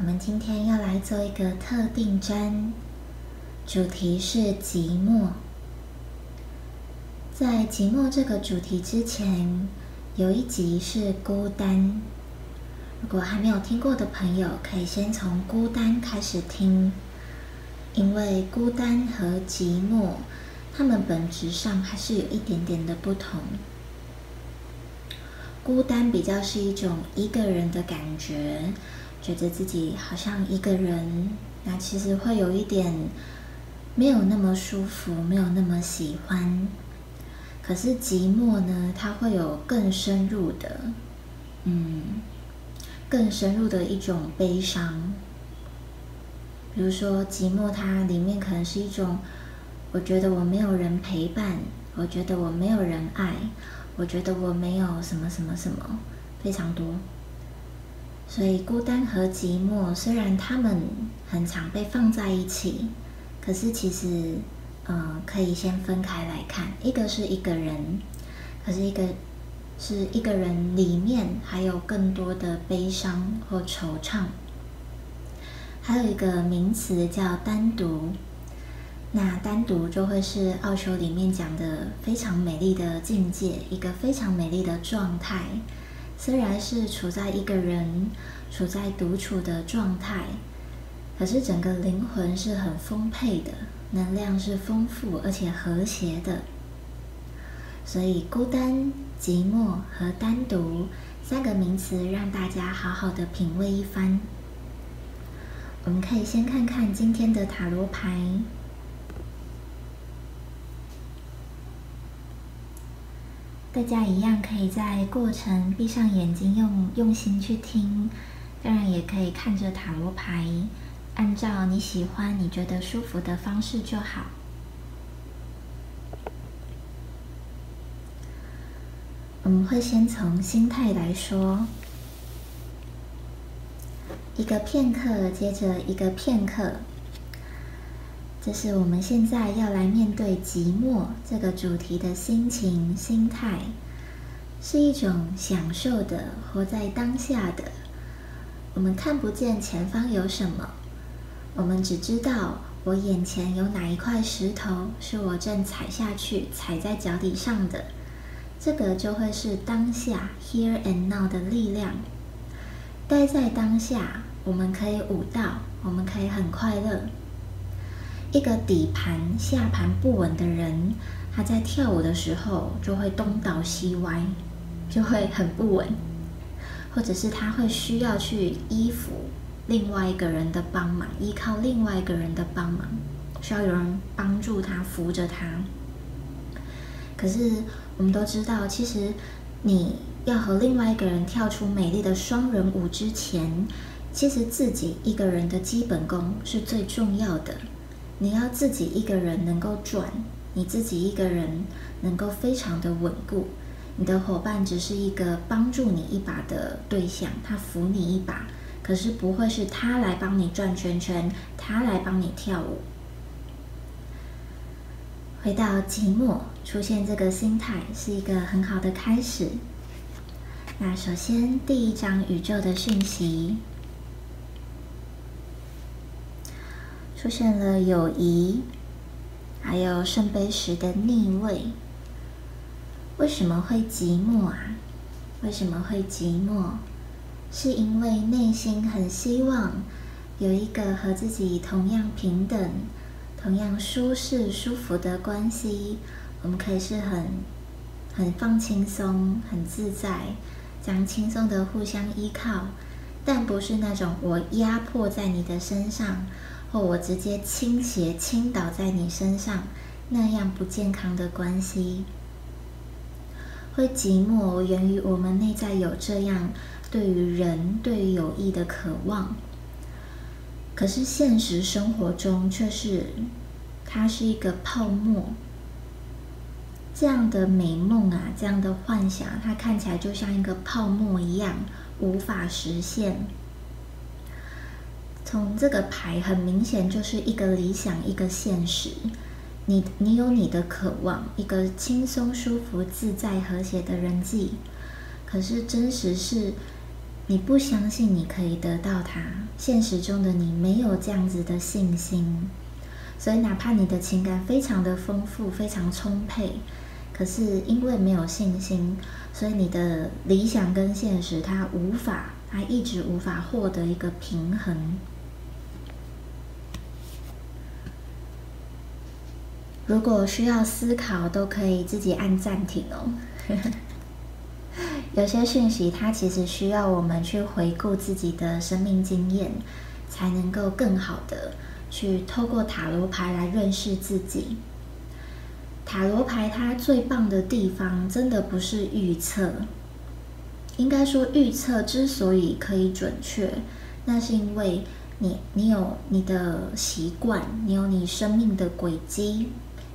我们今天要来做一个特定针，主题是寂寞。在寂寞这个主题之前，有一集是孤单。如果还没有听过的朋友，可以先从孤单开始听，因为孤单和寂寞，它们本质上还是有一点点的不同。孤单比较是一种一个人的感觉，觉得自己好像一个人，那其实会有一点没有那么舒服，没有那么喜欢。可是寂寞呢，它会有更深入的，嗯，更深入的一种悲伤。比如说寂寞，它里面可能是一种，我觉得我没有人陪伴，我觉得我没有人爱，我觉得我没有什么什么什么，非常多。所以孤单和寂寞，虽然他们很常被放在一起，可是其实。嗯，可以先分开来看，一个是一个人，可是一个是一个人里面还有更多的悲伤或惆怅，还有一个名词叫单独。那单独就会是奥修里面讲的非常美丽的境界，一个非常美丽的状态。虽然是处在一个人处在独处的状态，可是整个灵魂是很丰沛的。能量是丰富而且和谐的，所以孤单、寂寞和单独三个名词，让大家好好的品味一番。我们可以先看看今天的塔罗牌，大家一样可以在过程闭上眼睛，用用心去听，当然也可以看着塔罗牌。按照你喜欢、你觉得舒服的方式就好。我们会先从心态来说，一个片刻接着一个片刻，这是我们现在要来面对寂寞这个主题的心情、心态，是一种享受的、活在当下的。我们看不见前方有什么。我们只知道我眼前有哪一块石头是我正踩下去、踩在脚底上的，这个就会是当下 （here and now） 的力量。待在当下，我们可以舞蹈，我们可以很快乐。一个底盘下盘不稳的人，他在跳舞的时候就会东倒西歪，就会很不稳，或者是他会需要去依附。另外一个人的帮忙，依靠另外一个人的帮忙，需要有人帮助他，扶着他。可是我们都知道，其实你要和另外一个人跳出美丽的双人舞之前，其实自己一个人的基本功是最重要的。你要自己一个人能够转，你自己一个人能够非常的稳固，你的伙伴只是一个帮助你一把的对象，他扶你一把。可是不会是他来帮你转圈圈，他来帮你跳舞。回到寂寞，出现这个心态是一个很好的开始。那首先第一张宇宙的讯息出现了友谊，还有圣杯十的逆位。为什么会寂寞啊？为什么会寂寞？是因为内心很希望有一个和自己同样平等、同样舒适、舒服的关系，我们可以是很很放轻松、很自在，这样轻松的互相依靠，但不是那种我压迫在你的身上，或我直接倾斜倾倒在你身上那样不健康的关系。会寂寞，源于我们内在有这样。对于人对于友谊的渴望，可是现实生活中却是它是一个泡沫。这样的美梦啊，这样的幻想，它看起来就像一个泡沫一样，无法实现。从这个牌很明显就是一个理想，一个现实。你你有你的渴望，一个轻松、舒服、自在、和谐的人际，可是真实是。你不相信你可以得到它，现实中的你没有这样子的信心，所以哪怕你的情感非常的丰富、非常充沛，可是因为没有信心，所以你的理想跟现实它无法，它一直无法获得一个平衡。如果需要思考，都可以自己按暂停哦。有些讯息，它其实需要我们去回顾自己的生命经验，才能够更好的去透过塔罗牌来认识自己。塔罗牌它最棒的地方，真的不是预测。应该说，预测之所以可以准确，那是因为你你有你的习惯，你有你生命的轨迹，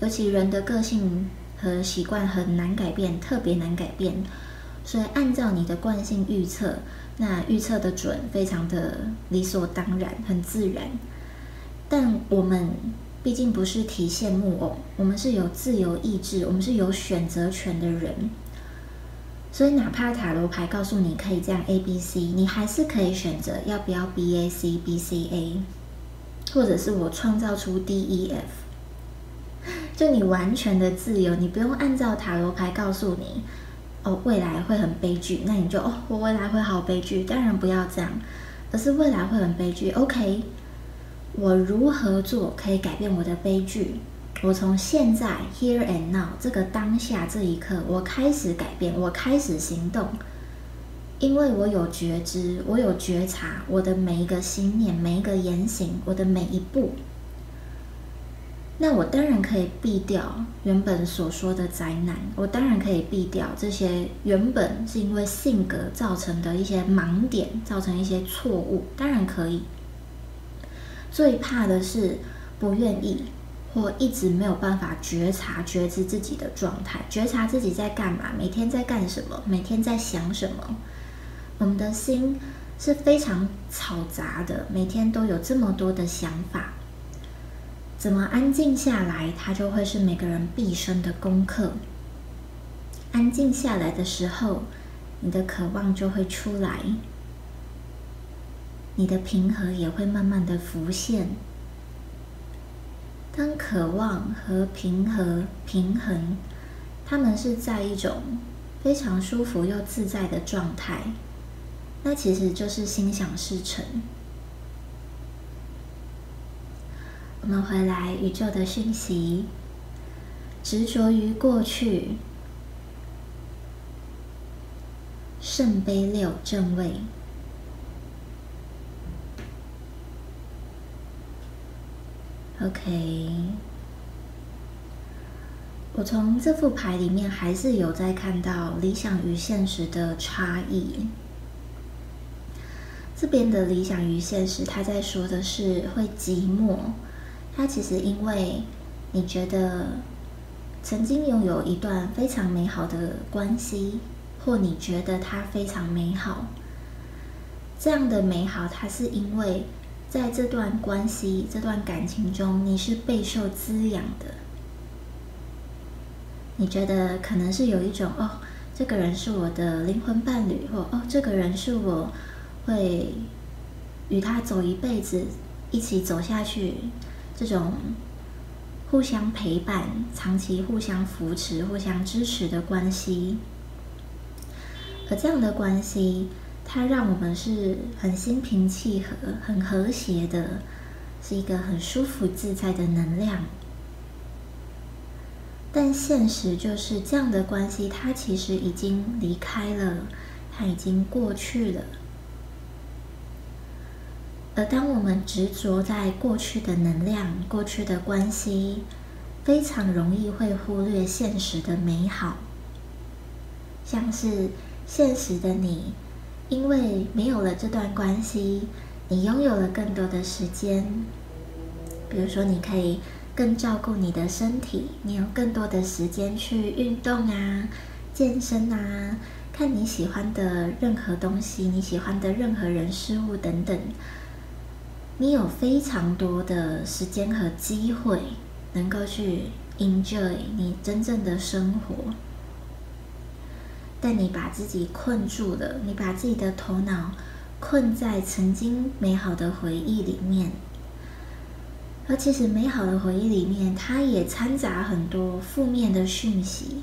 尤其人的个性和习惯很难改变，特别难改变。所以，按照你的惯性预测，那预测的准，非常的理所当然，很自然。但我们毕竟不是提线木偶，我们是有自由意志，我们是有选择权的人。所以，哪怕塔罗牌告诉你可以这样 A、B、C，你还是可以选择要不要 B、A、C、B、C、A，或者是我创造出 D、E、F。就你完全的自由，你不用按照塔罗牌告诉你。哦，未来会很悲剧，那你就哦，我未来会好悲剧，当然不要这样，而是未来会很悲剧。OK，我如何做可以改变我的悲剧？我从现在 here and now 这个当下这一刻，我开始改变，我开始行动，因为我有觉知，我有觉察，我的每一个心念，每一个言行，我的每一步。那我当然可以避掉原本所说的灾难，我当然可以避掉这些原本是因为性格造成的一些盲点，造成一些错误，当然可以。最怕的是不愿意或一直没有办法觉察、觉知自己的状态，觉察自己在干嘛，每天在干什么，每天在想什么。我们的心是非常嘈杂的，每天都有这么多的想法。怎么安静下来，它就会是每个人毕生的功课。安静下来的时候，你的渴望就会出来，你的平和也会慢慢的浮现。当渴望和平和平衡，他们是在一种非常舒服又自在的状态，那其实就是心想事成。我们回来，宇宙的讯息，执着于过去，圣杯六正位。OK，我从这副牌里面还是有在看到理想与现实的差异。这边的理想与现实，他在说的是会寂寞。他其实因为你觉得曾经拥有一段非常美好的关系，或你觉得它非常美好，这样的美好，它是因为在这段关系、这段感情中，你是备受滋养的。你觉得可能是有一种哦，这个人是我的灵魂伴侣，或哦，这个人是我会与他走一辈子，一起走下去。这种互相陪伴、长期互相扶持、互相支持的关系，而这样的关系，它让我们是很心平气和、很和谐的，是一个很舒服自在的能量。但现实就是这样的关系，它其实已经离开了，它已经过去了。而当我们执着在过去的能量、过去的关系，非常容易会忽略现实的美好。像是现实的你，因为没有了这段关系，你拥有了更多的时间。比如说，你可以更照顾你的身体，你有更多的时间去运动啊、健身啊、看你喜欢的任何东西、你喜欢的任何人事物等等。你有非常多的时间和机会，能够去 enjoy 你真正的生活。但你把自己困住了，你把自己的头脑困在曾经美好的回忆里面。而其实美好的回忆里面，它也掺杂很多负面的讯息。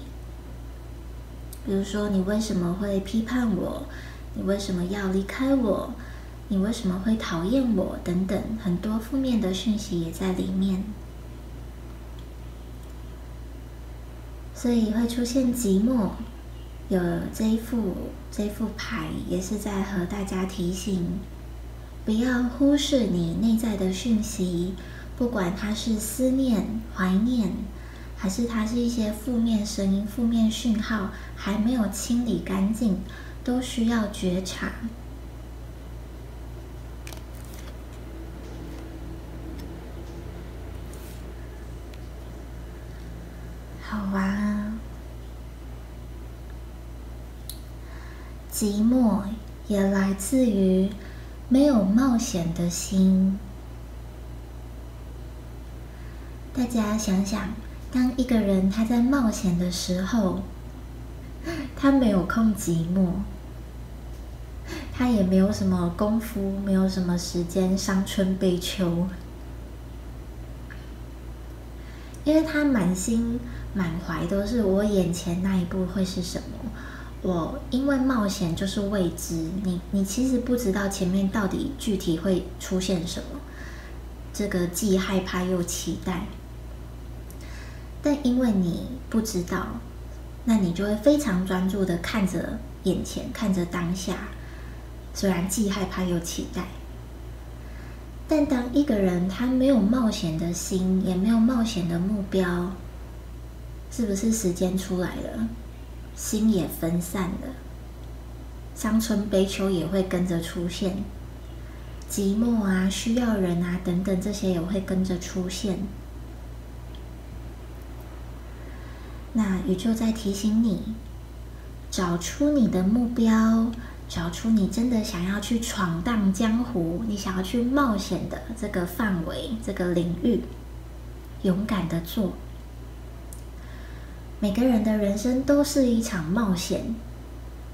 比如说，你为什么会批判我？你为什么要离开我？你为什么会讨厌我？等等，很多负面的讯息也在里面，所以会出现寂寞。有这一副这副牌，也是在和大家提醒，不要忽视你内在的讯息。不管它是思念、怀念，还是它是一些负面声音、负面讯号，还没有清理干净，都需要觉察。好啊，寂寞也来自于没有冒险的心。大家想想，当一个人他在冒险的时候，他没有空寂寞，他也没有什么功夫，没有什么时间伤春悲秋，因为他满心满怀都是我眼前那一步会是什么。我因为冒险就是未知，你你其实不知道前面到底具体会出现什么，这个既害怕又期待。但因为你不知道，那你就会非常专注的看着眼前，看着当下。虽然既害怕又期待，但当一个人他没有冒险的心，也没有冒险的目标，是不是时间出来了，心也分散了，伤春悲秋也会跟着出现，寂寞啊、需要人啊等等这些也会跟着出现。那宇宙在提醒你，找出你的目标，找出你真的想要去闯荡江湖、你想要去冒险的这个范围、这个领域，勇敢的做。每个人的人生都是一场冒险，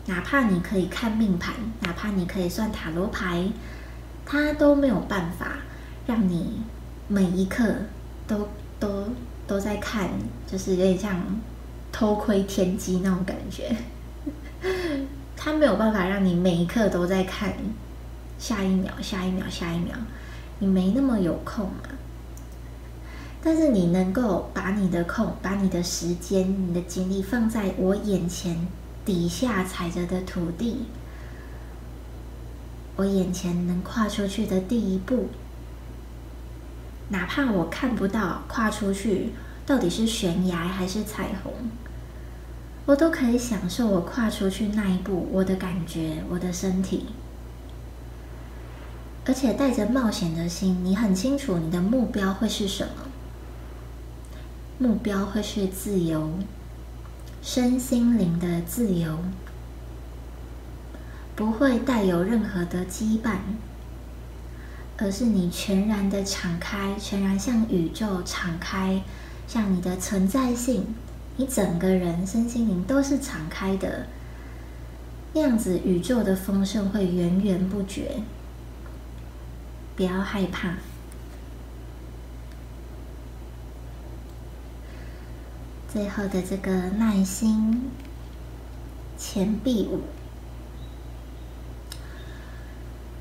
哪怕你可以看命盘，哪怕你可以算塔罗牌，它都没有办法让你每一刻都都。都在看，就是有点像偷窥天机那种感觉。他没有办法让你每一刻都在看，下一秒、下一秒、下一秒，你没那么有空嘛。但是你能够把你的空、把你的时间、你的精力放在我眼前底下踩着的土地，我眼前能跨出去的第一步。哪怕我看不到跨出去到底是悬崖还是彩虹，我都可以享受我跨出去那一步，我的感觉，我的身体。而且带着冒险的心，你很清楚你的目标会是什么？目标会是自由，身心灵的自由，不会带有任何的羁绊。而是你全然的敞开，全然向宇宙敞开，向你的存在性，你整个人身心灵都是敞开的，那样子宇宙的丰盛会源源不绝。不要害怕。最后的这个耐心，钱币五。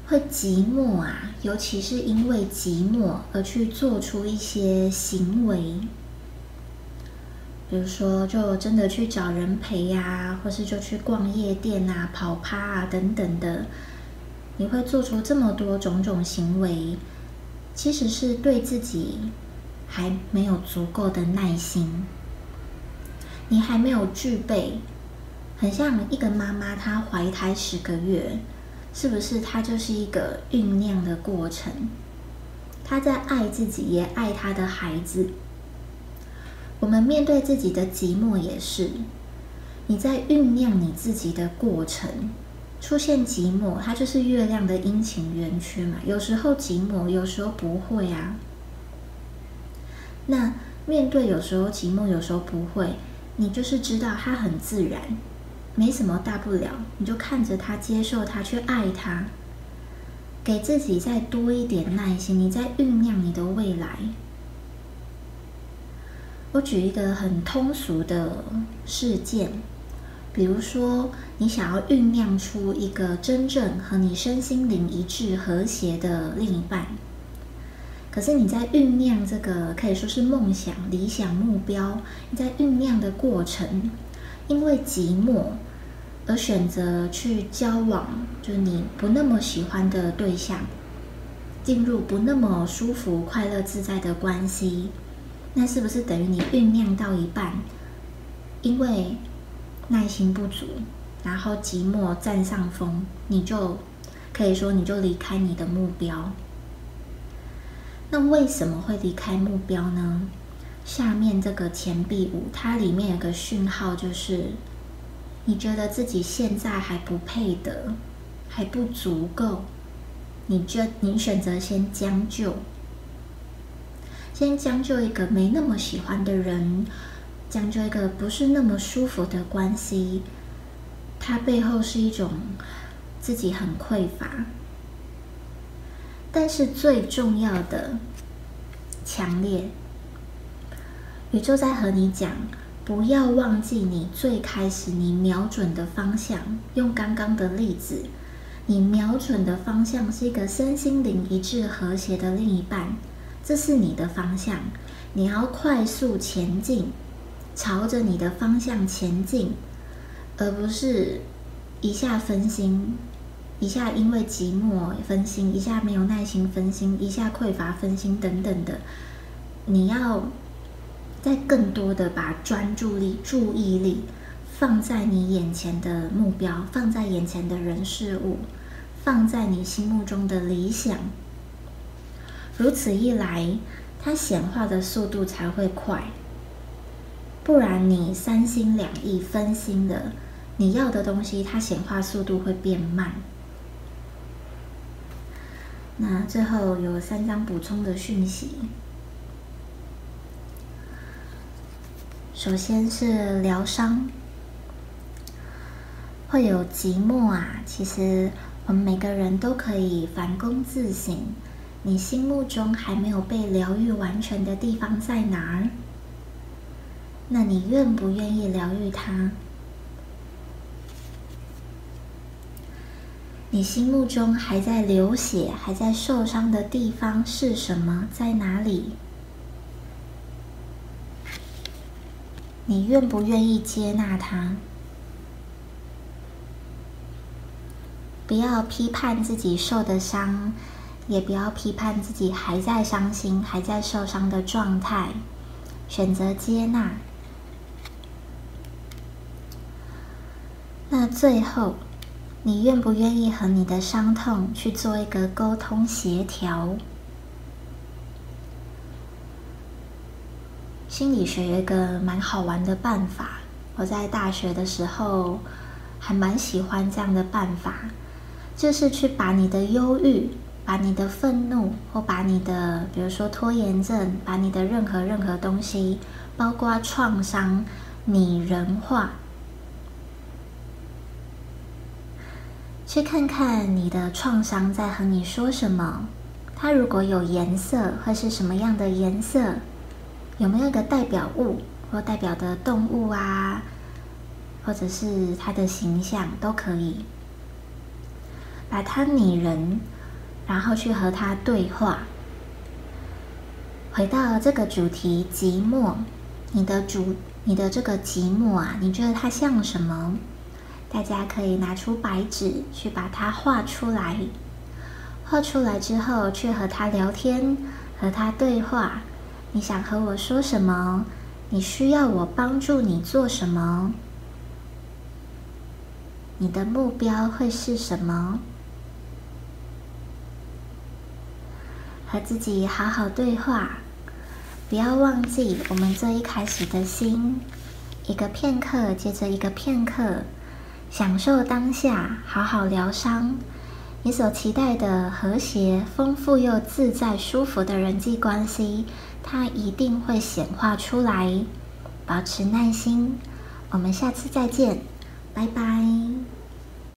会寂寞啊，尤其是因为寂寞而去做出一些行为，比如说就真的去找人陪呀，或是就去逛夜店啊、跑趴啊等等的。你会做出这么多种种行为，其实是对自己还没有足够的耐心，你还没有具备，很像一个妈妈她怀胎十个月。是不是她就是一个酝酿的过程？她在爱自己，也爱她的孩子。我们面对自己的寂寞也是，你在酝酿你自己的过程，出现寂寞，它就是月亮的阴晴圆缺嘛。有时候寂寞，有时候不会啊。那面对有时候寂寞，有时候不会，你就是知道它很自然。没什么大不了，你就看着他，接受他，去爱他，给自己再多一点耐心，你在酝酿你的未来。我举一个很通俗的事件，比如说，你想要酝酿出一个真正和你身心灵一致、和谐的另一半，可是你在酝酿这个可以说是梦想、理想目标，你在酝酿的过程，因为寂寞。而选择去交往，就是你不那么喜欢的对象，进入不那么舒服、快乐、自在的关系，那是不是等于你酝酿到一半，因为耐心不足，然后寂寞占上风，你就可以说你就离开你的目标？那为什么会离开目标呢？下面这个钱币五，它里面有个讯号，就是。你觉得自己现在还不配得，还不足够，你就你选择先将就，先将就一个没那么喜欢的人，将就一个不是那么舒服的关系，它背后是一种自己很匮乏，但是最重要的强烈，宇宙在和你讲。不要忘记你最开始你瞄准的方向。用刚刚的例子，你瞄准的方向是一个身心灵一致、和谐的另一半，这是你的方向。你要快速前进，朝着你的方向前进，而不是一下分心，一下因为寂寞分心，一下没有耐心分心，一下匮乏分心等等的。你要。再更多的把专注力、注意力放在你眼前的目标，放在眼前的人事物，放在你心目中的理想。如此一来，它显化的速度才会快。不然你三心两意、分心的，你要的东西，它显化速度会变慢。那最后有三张补充的讯息。首先是疗伤，会有寂寞啊。其实我们每个人都可以反躬自省，你心目中还没有被疗愈完全的地方在哪儿？那你愿不愿意疗愈它？你心目中还在流血、还在受伤的地方是什么？在哪里？你愿不愿意接纳他？不要批判自己受的伤，也不要批判自己还在伤心、还在受伤的状态。选择接纳。那最后，你愿不愿意和你的伤痛去做一个沟通协调？心理学有一个蛮好玩的办法，我在大学的时候还蛮喜欢这样的办法，就是去把你的忧郁、把你的愤怒或把你的，比如说拖延症，把你的任何任何东西，包括创伤，拟人化，去看看你的创伤在和你说什么。它如果有颜色，会是什么样的颜色？有没有一个代表物或代表的动物啊，或者是它的形象都可以，把它拟人，然后去和它对话。回到这个主题，寂寞，你的主，你的这个寂寞啊，你觉得它像什么？大家可以拿出白纸去把它画出来，画出来之后去和它聊天，和它对话。你想和我说什么？你需要我帮助你做什么？你的目标会是什么？和自己好好对话，不要忘记我们最一开始的心。一个片刻接着一个片刻，享受当下，好好疗伤。你所期待的和谐、丰富又自在、舒服的人际关系。它一定会显化出来，保持耐心，我们下次再见，拜。拜。